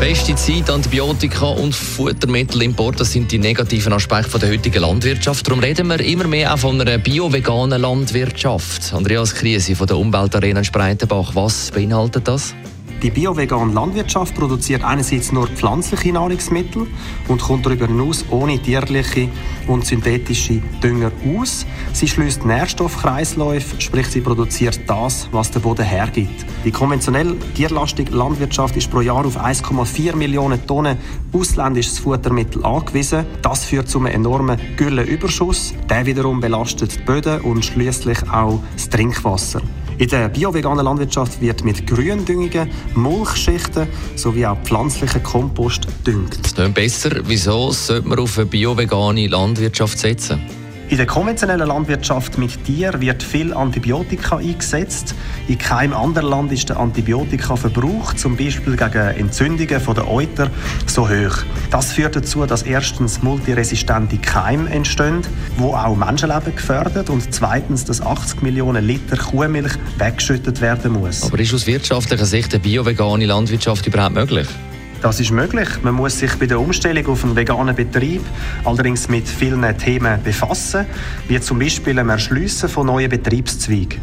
Pestizide, Antibiotika und Futtermittelimport, das sind die negativen Aspekte der heutigen Landwirtschaft. Darum reden wir immer mehr auch von einer bio-veganen Landwirtschaft. Andreas Krise von der Umweltarena Spreitenbach, was beinhaltet das? Die bio-vegane Landwirtschaft produziert einerseits nur pflanzliche Nahrungsmittel und kommt darüber hinaus ohne tierliche und synthetische Dünger aus. Sie schließt Nährstoffkreisläufe, sprich sie produziert das, was der Boden hergibt. Die konventionell tierlastige Landwirtschaft ist pro Jahr auf 1,4 Millionen Tonnen ausländisches Futtermittel angewiesen. Das führt zu einem enormen Gülleüberschuss. Der wiederum belastet die Böden und schließlich auch das Trinkwasser. In der bio-veganen Landwirtschaft wird mit Gründüngungen, Mulchschichten sowie auch pflanzlichen Kompost düngt. Das besser. Wieso sollte man auf eine bio-vegane Landwirtschaft setzen? In der konventionellen Landwirtschaft mit Tieren wird viel Antibiotika eingesetzt. In keinem anderen Land ist der Antibiotikaverbrauch, zum Beispiel gegen Entzündungen der Euter, so hoch. Das führt dazu, dass erstens multiresistente Keime entstehen, wo auch Menschenleben gefährdet und zweitens, dass 80 Millionen Liter Kuhmilch weggeschüttet werden muss. Aber ist aus wirtschaftlicher Sicht eine bio-vegane Landwirtschaft überhaupt möglich? Das ist möglich. Man muss sich bei der Umstellung auf einen veganen Betrieb allerdings mit vielen Themen befassen, wie zum Beispiel dem Erschliessen von neuen Betriebszweigen.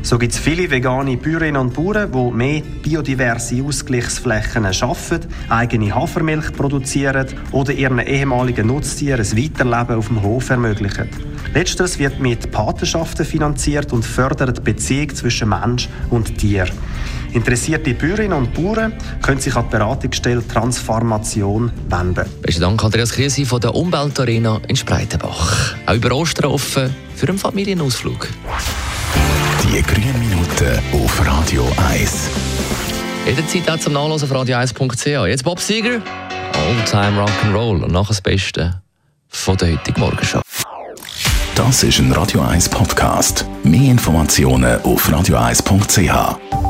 So gibt es viele vegane Bäuerinnen und Bauern, die mehr biodiverse Ausgleichsflächen schaffen, eigene Hafermilch produzieren oder ihren ehemaligen Nutztieren ein Weiterleben auf dem Hof ermöglichen. Letzteres wird mit Patenschaften finanziert und fördert die Beziehung zwischen Mensch und Tier. Interessierte Bäuerinnen und Bauern können sich an die Beratungsstelle Transformation wenden. Besten Dank, Andreas Krise von der Umweltarena in Spreitenbach. Auch über Ostern offen für einen Familienausflug. Die grünen Minuten auf Radio 1. Jederzeit auch zum Nachlesen auf radio1.ch. Jetzt Bob Seger, Old-Time Rock'n'Roll und nachher das Beste von der heutigen Morgenshow. Das ist ein Radio 1 Podcast. Mehr Informationen auf radio1.ch.